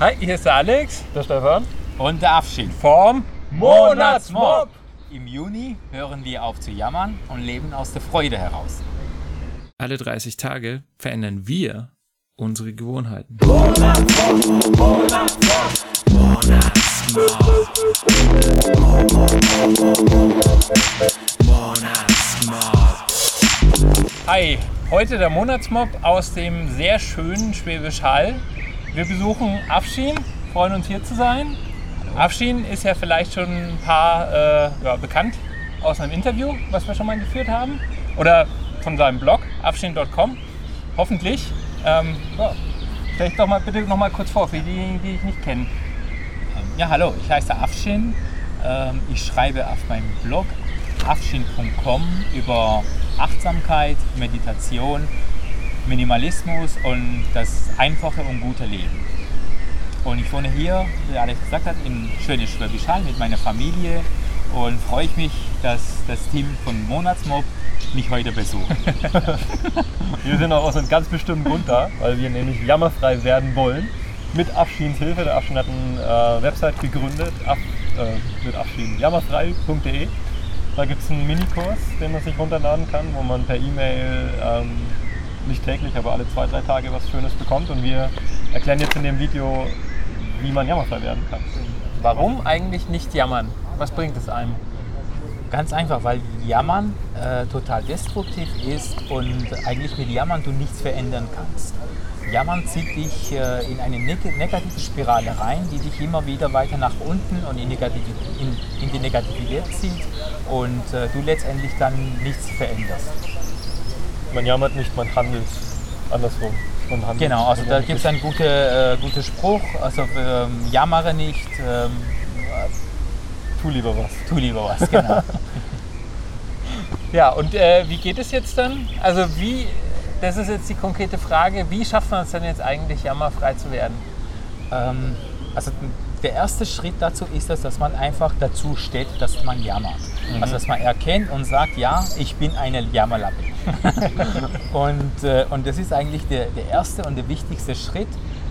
Hi, hier ist der Alex, der Stefan und der Afshin vom Monatsmob. Im Juni hören wir auf zu jammern und leben aus der Freude heraus. Alle 30 Tage verändern wir unsere Gewohnheiten. Monatsmob, Monatsmob, Monatsmob. Hi, heute der Monatsmob aus dem sehr schönen Schwäbisch Hall. Wir besuchen Afshin, freuen uns hier zu sein. Afshin ist ja vielleicht schon ein paar äh, ja, bekannt aus einem Interview, was wir schon mal geführt haben. Oder von seinem Blog, afshin.com. Hoffentlich. Ähm, ja, stell dich doch mal bitte noch mal kurz vor, für diejenigen, die ich nicht kenne. Ja, hallo, ich heiße Afshin. Ähm, ich schreibe auf meinem Blog afshin.com über Achtsamkeit, Meditation, Minimalismus und das einfache und gute Leben. Und ich wohne hier, wie Alex gesagt hat, in schönes Schwäbisch Hall mit meiner Familie und freue ich mich, dass das Team von Monatsmob mich heute besucht. wir sind auch aus einem ganz bestimmten Grund da, weil wir nämlich jammerfrei werden wollen. Mit Afschins Hilfe. Der Afschin hat eine äh, Website gegründet, af, äh, mit Afschin, jammerfrei.de. Da gibt es einen Minikurs, den man sich runterladen kann, wo man per E-Mail ähm, nicht täglich, aber alle zwei, drei Tage was Schönes bekommt. Und wir erklären jetzt in dem Video, wie man jammerfrei werden kann. Warum eigentlich nicht jammern? Was bringt es einem? Ganz einfach, weil Jammern äh, total destruktiv ist und eigentlich mit Jammern du nichts verändern kannst. Jammern zieht dich äh, in eine negative Spirale rein, die dich immer wieder weiter nach unten und in, Negativ in, in die Negativität zieht und äh, du letztendlich dann nichts veränderst. Man jammert nicht, man handelt andersrum. Man handelt genau, also da gibt es einen guten äh, gute Spruch, also ähm, jammere nicht. Ähm, tu lieber was. Tu lieber was, genau. ja, und äh, wie geht es jetzt dann? Also wie das ist jetzt die konkrete Frage, wie schafft man es denn jetzt eigentlich, jammerfrei zu werden? Ähm, also der erste Schritt dazu ist es, dass man einfach dazu steht, dass man jammert. Mhm. Also dass man erkennt und sagt, ja, ich bin eine Jammerlappe. und, äh, und das ist eigentlich der, der erste und der wichtigste Schritt,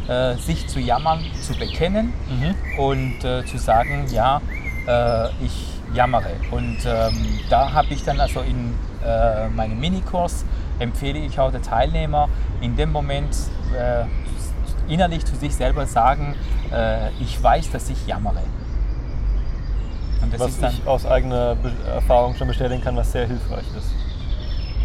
äh, sich zu jammern, zu bekennen mhm. und äh, zu sagen, ja, äh, ich jammere. Und ähm, da habe ich dann also in äh, meinem Minikurs empfehle ich auch den Teilnehmer in dem Moment äh, innerlich zu sich selber sagen, ich weiß, dass ich jammere. Und das was ist dann, ich aus eigener Erfahrung schon bestätigen kann, was sehr hilfreich ist.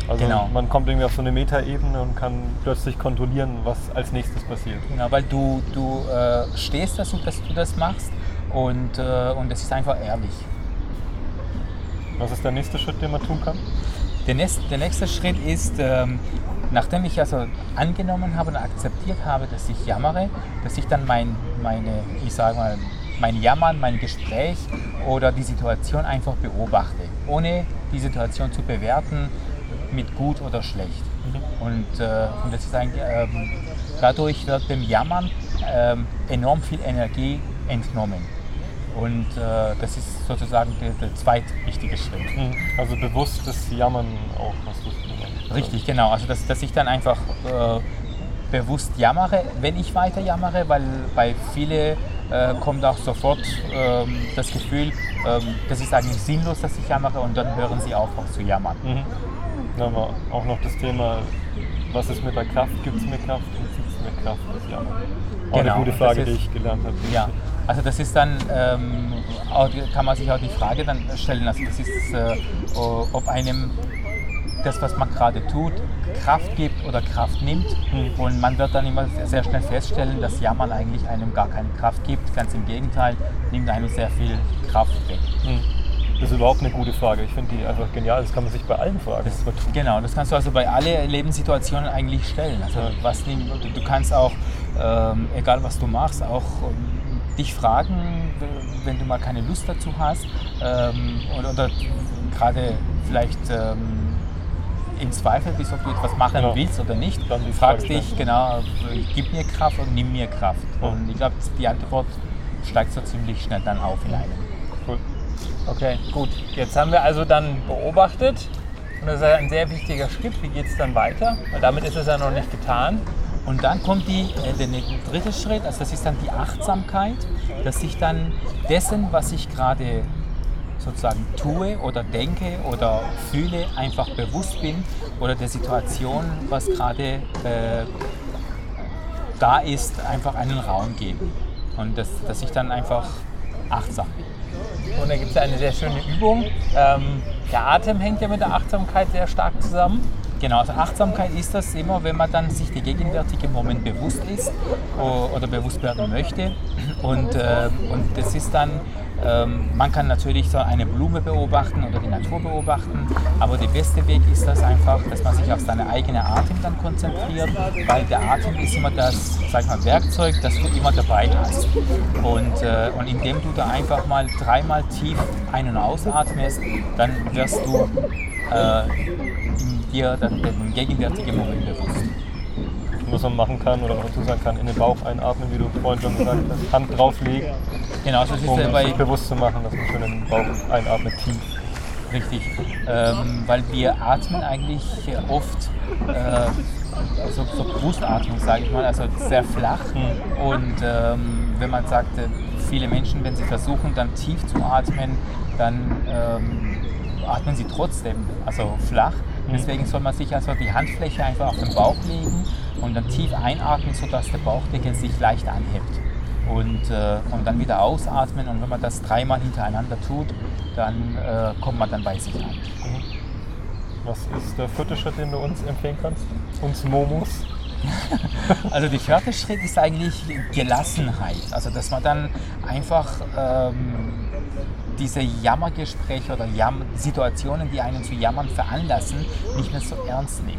Also genau. man kommt irgendwie auf so eine Metaebene und kann plötzlich kontrollieren, was als nächstes passiert. Genau, weil du, du äh, stehst dazu, dass du das machst und, äh, und das ist einfach ehrlich. Was ist der nächste Schritt, den man tun kann? Der nächste, der nächste Schritt ist, ähm, nachdem ich also angenommen habe und akzeptiert habe, dass ich jammere, dass ich dann mein, meine, ich sage mal, mein Jammern, mein Gespräch oder die Situation einfach beobachte, ohne die Situation zu bewerten mit gut oder schlecht. Mhm. Und, äh, und das ist eigentlich, ähm, dadurch wird dem Jammern ähm, enorm viel Energie entnommen. Und äh, das ist sozusagen der, der zweitwichtige Schritt. Mhm. Also bewusstes Jammern auch, was du gesagt Richtig, genau. Also dass, dass ich dann einfach äh, bewusst jammere, wenn ich weiter jammere, weil bei vielen äh, kommt auch sofort ähm, das Gefühl, ähm, das ist eigentlich sinnlos, dass ich jammere und dann hören sie auf, auch zu jammern. Mhm. Dann haben wir auch noch das Thema, was ist mit der Kraft? Gibt es mehr Kraft? Gibt es mehr Kraft? Das Jammern. Auch genau. eine gute Frage, ist, die ich gelernt habe. Ja, also das ist dann, ähm, auch, kann man sich auch die Frage dann stellen, also das ist, äh, ob einem das, was man gerade tut, Kraft gibt oder Kraft nimmt. Mhm. Und man wird dann immer sehr schnell feststellen, dass Jammern eigentlich einem gar keine Kraft gibt. Ganz im Gegenteil, nimmt einem sehr viel Kraft weg. Mhm. Das ist überhaupt eine gute Frage. Ich finde die einfach genial. Das kann man sich bei allen fragen. Das, genau, das kannst du also bei allen Lebenssituationen eigentlich stellen. Also ja. was, du kannst auch, ähm, egal was du machst, auch ähm, dich fragen, wenn du mal keine Lust dazu hast ähm, oder, oder gerade vielleicht ähm, im Zweifel bist, ob du etwas machen genau. willst oder nicht, dann du fragst dich, genau, gib mir Kraft und nimm mir Kraft. Ja. Und ich glaube, die Antwort steigt so ziemlich schnell dann auf in einem. Okay, gut. Jetzt haben wir also dann beobachtet und das ist ein sehr wichtiger Schritt. Wie geht es dann weiter? Weil damit ist es ja noch nicht getan. Und dann kommt die, äh, der, dritte Schritt, also das ist dann die Achtsamkeit, dass ich dann dessen, was ich gerade sozusagen tue oder denke oder fühle, einfach bewusst bin oder der Situation, was gerade äh, da ist, einfach einen Raum geben. Und das, dass ich dann einfach achtsam bin. Und da gibt es eine sehr schöne Übung. Ähm, der Atem hängt ja mit der Achtsamkeit sehr stark zusammen. Genau, also Achtsamkeit ist das immer, wenn man dann sich der gegenwärtige Moment bewusst ist oder bewusst werden möchte. Und, äh, und das ist dann, ähm, man kann natürlich so eine Blume beobachten oder die Natur beobachten, aber der beste Weg ist das einfach, dass man sich auf seine eigene Atem dann konzentriert, weil der Atem ist immer das, sag mal, Werkzeug, das du immer dabei hast. Und, äh, und indem du da einfach mal dreimal tief ein- und ausatmest, dann wirst du äh, in dir den gegenwärtigen Moment bewusst. Was man machen kann oder was man dazu sagen kann, in den Bauch einatmen, wie du vorhin schon gesagt hast, Hand drauflegen, Genau, das ist um ja bei sich bewusst zu machen, dass man schon in den Bauch einatmet, tief. richtig, ähm, weil wir atmen eigentlich oft äh, so, so Brustatmung, sage ich mal, also sehr flach. Und ähm, wenn man sagt, äh, viele Menschen, wenn sie versuchen, dann tief zu atmen, dann ähm, atmen sie trotzdem, also flach. Deswegen soll man sich also die Handfläche einfach auf den Bauch legen und dann tief einatmen, sodass der Bauchdeckel sich leicht anhebt. Und, äh, und dann wieder ausatmen und wenn man das dreimal hintereinander tut, dann äh, kommt man dann bei sich an. Was ist der vierte Schritt, den du uns empfehlen kannst? Uns Momos? Also der vierte Schritt ist eigentlich Gelassenheit. Also dass man dann einfach ähm, diese Jammergespräche oder Jam Situationen, die einen zu jammern veranlassen, nicht mehr so ernst nimmt.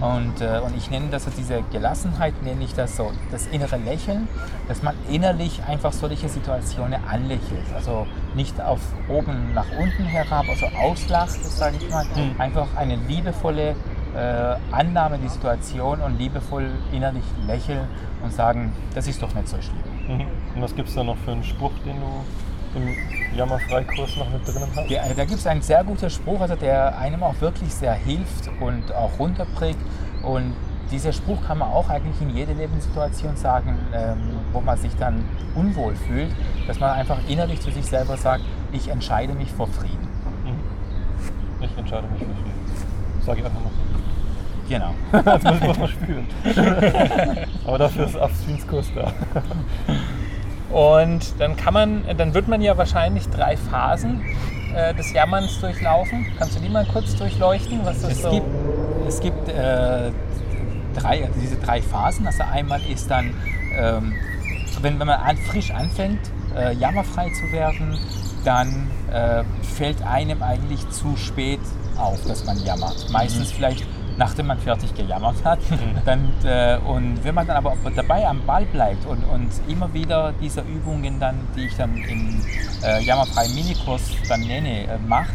Und, äh, und ich nenne das, also diese Gelassenheit, nenne ich das so, das innere Lächeln, dass man innerlich einfach solche Situationen anlächelt. Also nicht auf oben nach unten herab, also auslacht, sage ich mal, einfach eine liebevolle äh, Annahme der Situation und liebevoll innerlich lächeln und sagen, das ist doch nicht so schlimm. Mhm. Und was gibt es da noch für einen Spruch, den du im Jammerfreikurs noch mit drin hast? Der, da gibt es einen sehr guten Spruch, also der einem auch wirklich sehr hilft und auch runterbringt. Und dieser Spruch kann man auch eigentlich in jeder Lebenssituation sagen, ähm, wo man sich dann unwohl fühlt, dass man einfach innerlich zu sich selber sagt, ich entscheide mich vor Frieden. Ich entscheide mich für Frieden. Sag ich einfach mal. Genau. Das muss man mal spüren. Aber dafür ist Abstinenzkurs da. Und dann kann man, dann wird man ja wahrscheinlich drei Phasen äh, des Jammerns durchlaufen. Kannst du die mal kurz durchleuchten? Was das Es so gibt, es gibt äh, drei, also diese drei Phasen. Also einmal ist dann, ähm, wenn, wenn man an, frisch anfängt, äh, jammerfrei zu werden, dann äh, fällt einem eigentlich zu spät auf, dass man jammert. Meistens vielleicht nachdem man fertig gejammert hat. Dann, äh, und wenn man dann aber dabei am Ball bleibt und, und immer wieder diese Übungen dann, die ich dann im äh, jammerfreien Minikurs dann nenne, äh, macht,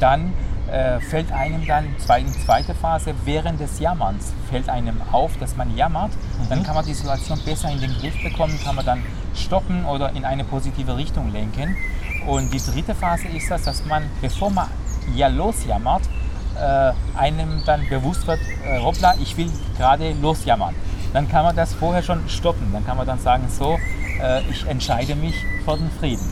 dann äh, fällt einem dann in zweiter Phase während des Jammerns fällt einem auf, dass man jammert. Dann kann man die Situation besser in den Griff bekommen, kann man dann stoppen oder in eine positive Richtung lenken. Und die dritte Phase ist das, dass man, bevor man ja losjammert, äh, einem dann bewusst wird, äh, hoppla, ich will gerade losjammern. Dann kann man das vorher schon stoppen. Dann kann man dann sagen, so, äh, ich entscheide mich für den Frieden.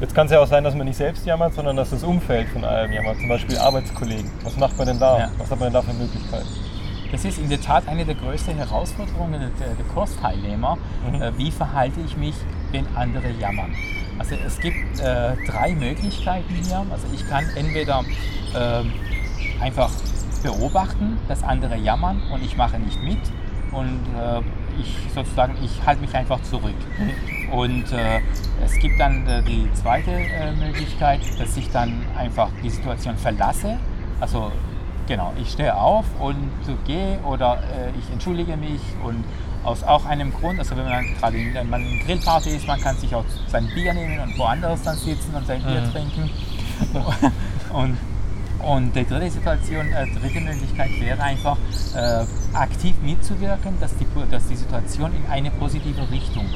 Jetzt kann es ja auch sein, dass man nicht selbst jammert, sondern dass das Umfeld von einem jammert. Zum Beispiel Arbeitskollegen. Was macht man denn da? Ja. Was hat man denn da für Möglichkeiten? Das ist in der Tat eine der größten Herausforderungen der, der Kursteilnehmer. Äh, wie verhalte ich mich, wenn andere jammern? Also es gibt äh, drei Möglichkeiten hier. Also ich kann entweder ähm, einfach beobachten, dass andere jammern und ich mache nicht mit und äh, ich sozusagen ich halte mich einfach zurück. Und äh, es gibt dann äh, die zweite äh, Möglichkeit, dass ich dann einfach die Situation verlasse. Also genau, ich stehe auf und gehe oder äh, ich entschuldige mich und aus auch einem Grund, also wenn man gerade in einer Grillparty ist, man kann sich auch sein Bier nehmen und woanders dann sitzen und sein Bier trinken. Und, und die dritte Situation, äh, dritte Möglichkeit wäre einfach äh, aktiv mitzuwirken, dass die, dass die Situation in eine positive Richtung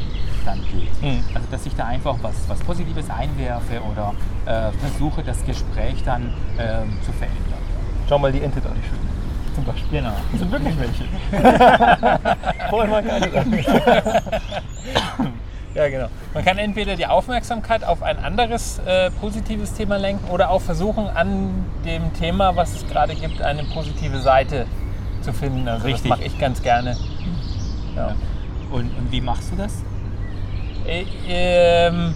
dann geht. Mhm. Also dass ich da einfach was, was Positives einwerfe oder äh, versuche, das Gespräch dann ähm, zu verändern. Schau mal die Ente da, die schöne. Zum Beispiel. Genau. Das sind wirklich welche. Vorher mal keine. Ja, genau. Man kann entweder die Aufmerksamkeit auf ein anderes äh, positives Thema lenken oder auch versuchen, an dem Thema, was es gerade gibt, eine positive Seite zu finden. Also Richtig. das mache ich ganz gerne. Ja. Und, und wie machst du das? Äh, ähm,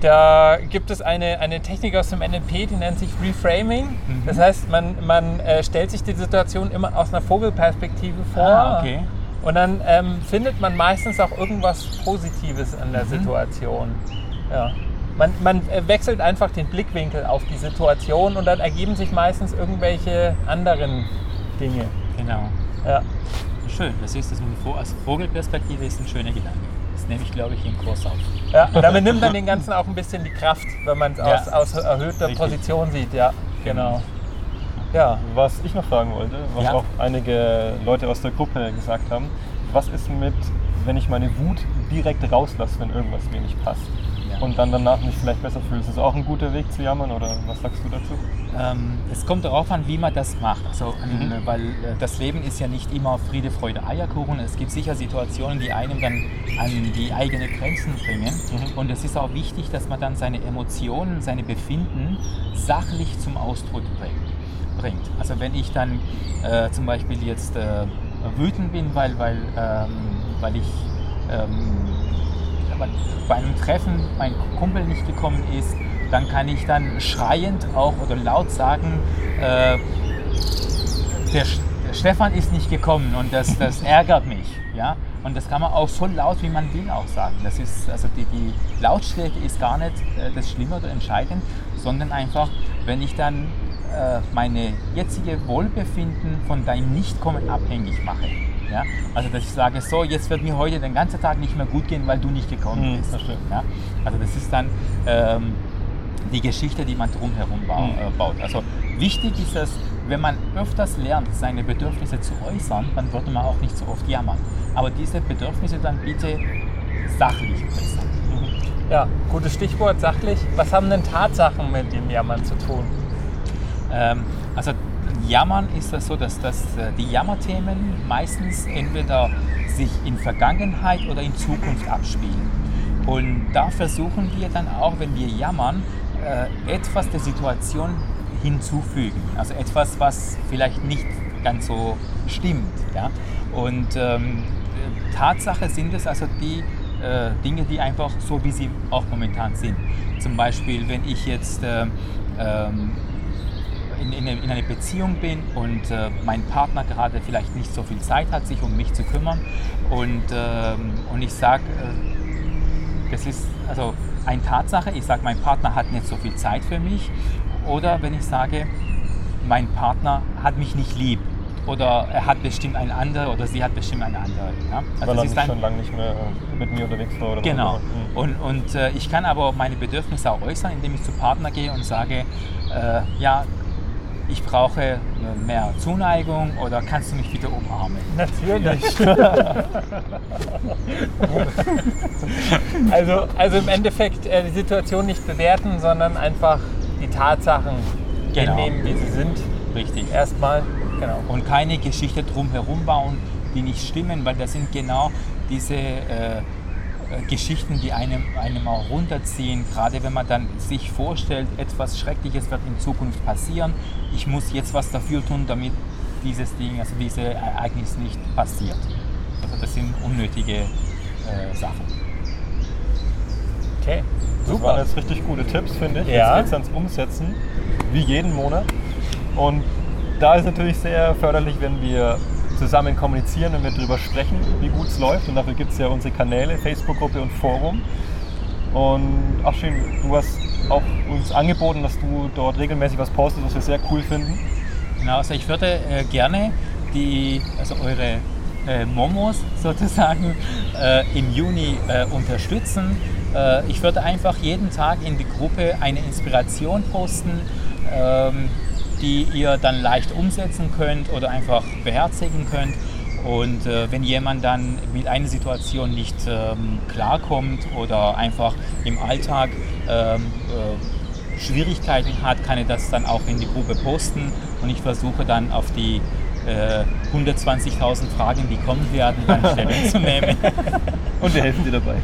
da gibt es eine, eine Technik aus dem NLP, die nennt sich Reframing. Das heißt, man, man äh, stellt sich die Situation immer aus einer Vogelperspektive vor. Ah, okay. Und dann ähm, findet man meistens auch irgendwas Positives an der Situation. Ja. Man, man äh, wechselt einfach den Blickwinkel auf die Situation und dann ergeben sich meistens irgendwelche anderen Dinge. Genau. Ja. Schön, das ist das mit Vo- als Vogelperspektive ist ein schöner Gedanke. Das nehme ich, glaube ich, im Kurs auf. Ja, und damit nimmt man den Ganzen auch ein bisschen die Kraft, wenn man es Ja. aus, aus erhöhter Richtig. Position sieht. Ja, genau. Ja, Was ich noch fragen wollte, was Ja. auch einige Leute aus der Gruppe gesagt haben, was ist mit, wenn ich meine Wut direkt rauslasse, wenn irgendwas mir nicht passt. Und dann danach mich vielleicht besser fühle? Ist das auch ein guter Weg zu jammern oder was sagst du dazu? Ähm, es kommt darauf an, wie man das macht. Also, ähm, Weil äh, das Leben ist ja nicht immer Friede, Freude, Eierkuchen. Es gibt sicher Situationen, die einem dann an die eigenen Grenzen bringen. Und es ist auch wichtig, dass man dann seine Emotionen, seine Befinden sachlich zum Ausdruck bringt. bringt. Also wenn ich dann äh, zum Beispiel jetzt äh, wütend bin, weil, weil, ähm, weil ich ähm, aber bei einem Treffen mein Kumpel nicht gekommen ist, dann kann ich dann schreiend auch oder laut sagen, äh, der, der Stefan ist nicht gekommen und das, das ärgert mich. Ja? Und das kann man auch so laut, wie man will, auch sagen. Das ist, also die, die Lautstärke ist gar nicht äh, das Schlimme oder entscheidend, sondern einfach, wenn ich dann äh, meine jetzige Wohlbefinden von deinem Nichtkommen abhängig mache. Ja? Also dass ich sage, so, jetzt wird mir heute den ganzen Tag nicht mehr gut gehen, weil du nicht gekommen Mhm, bist. Ja? Also das ist dann ähm, die Geschichte, die man drumherum bau, Mhm. äh, baut. Also wichtig ist es, wenn man öfters lernt, seine Bedürfnisse zu äußern, dann würde man auch nicht so oft jammern. Aber diese Bedürfnisse dann bitte sachlich äußern. ja, gutes Stichwort, sachlich. Was haben denn Tatsachen mit dem Jammern zu tun? Ähm, also Jammern ist das so, dass, dass äh, die Jammerthemen meistens entweder sich in Vergangenheit oder in Zukunft abspielen. Und da versuchen wir dann auch, wenn wir jammern, äh, etwas der Situation hinzufügen. Also etwas, was vielleicht nicht ganz so stimmt. Ja? Und ähm, Tatsache sind es also die äh, Dinge, die einfach so, wie sie auch momentan sind. Zum Beispiel, wenn ich jetzt äh, ähm, in, in, in einer Beziehung bin und äh, mein Partner gerade vielleicht nicht so viel Zeit hat, sich um mich zu kümmern und, ähm, und ich sage, äh, das ist also eine Tatsache, ich sage, mein Partner hat nicht so viel Zeit für mich oder wenn ich sage, mein Partner hat mich nicht lieb oder er hat bestimmt einen anderen oder sie hat bestimmt eine andere. Ja? Also Weil er ist ein, schon lange nicht mehr mit mir unterwegs war oder Genau. immer. Mhm. Und, und äh, ich kann aber meine Bedürfnisse auch äußern, indem ich zu Partner gehe und sage, äh, ja, ich brauche mehr Zuneigung oder kannst du mich bitte umarmen? Natürlich. also, also im Endeffekt äh, die Situation nicht bewerten, sondern einfach die Tatsachen Genau. nehmen, wie sie sind. Richtig. Erstmal. Genau. Und keine Geschichte drumherum bauen, die nicht stimmen, weil das sind genau diese äh, Geschichten, die einem, einem auch runterziehen, gerade wenn man dann sich vorstellt, etwas Schreckliches wird in Zukunft passieren, ich muss jetzt was dafür tun, damit dieses Ding, also dieses Ereignis nicht passiert. Also das sind unnötige äh, Sachen. Okay. Das waren Super. jetzt richtig gute Tipps, finde ich. Ja. Jetzt geht es ans Umsetzen, wie jeden Monat. Und da ist natürlich sehr förderlich, wenn wir zusammen kommunizieren und wir darüber sprechen, wie gut es läuft. Und dafür gibt es ja unsere Kanäle, Facebook-Gruppe und Forum. Und Afshin, du hast auch uns angeboten, dass du dort regelmäßig was postest, was wir sehr cool finden. Genau, also ich würde äh, gerne die, also eure äh, Momos sozusagen äh, im Juni äh, unterstützen. Äh, ich würde einfach jeden Tag in die Gruppe eine Inspiration posten, ähm, die ihr dann leicht umsetzen könnt oder einfach beherzigen könnt. Und äh, wenn jemand dann mit einer Situation nicht ähm, klarkommt oder einfach im Alltag ähm, äh, Schwierigkeiten hat, kann er das dann auch in die Gruppe posten und ich versuche dann auf die äh, 120.000 Fragen, die kommen werden, dann Stellung zu nehmen. Und wir helfen dir dabei.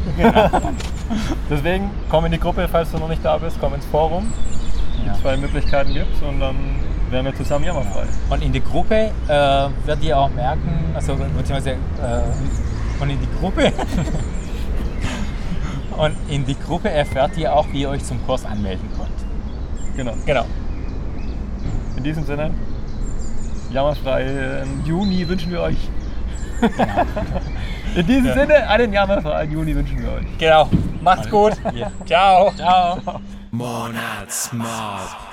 Deswegen komm in die Gruppe, falls du noch nicht da bist, komm ins Forum. Ja. Zwei Möglichkeiten gibt und dann werden wir zusammen jammerfrei. Und in der Gruppe äh, werdet ihr auch merken, also beziehungsweise äh, und in die Gruppe und in die Gruppe erfährt ihr auch, wie ihr euch zum Kurs anmelden könnt. Genau. Genau. In diesem Sinne, jammerfrei Juni wünschen wir euch. In diesem Sinne, einen jammerfreien Juni wünschen wir euch. Genau. Macht's gut. Ja. Ciao. Ciao. Monatsmob.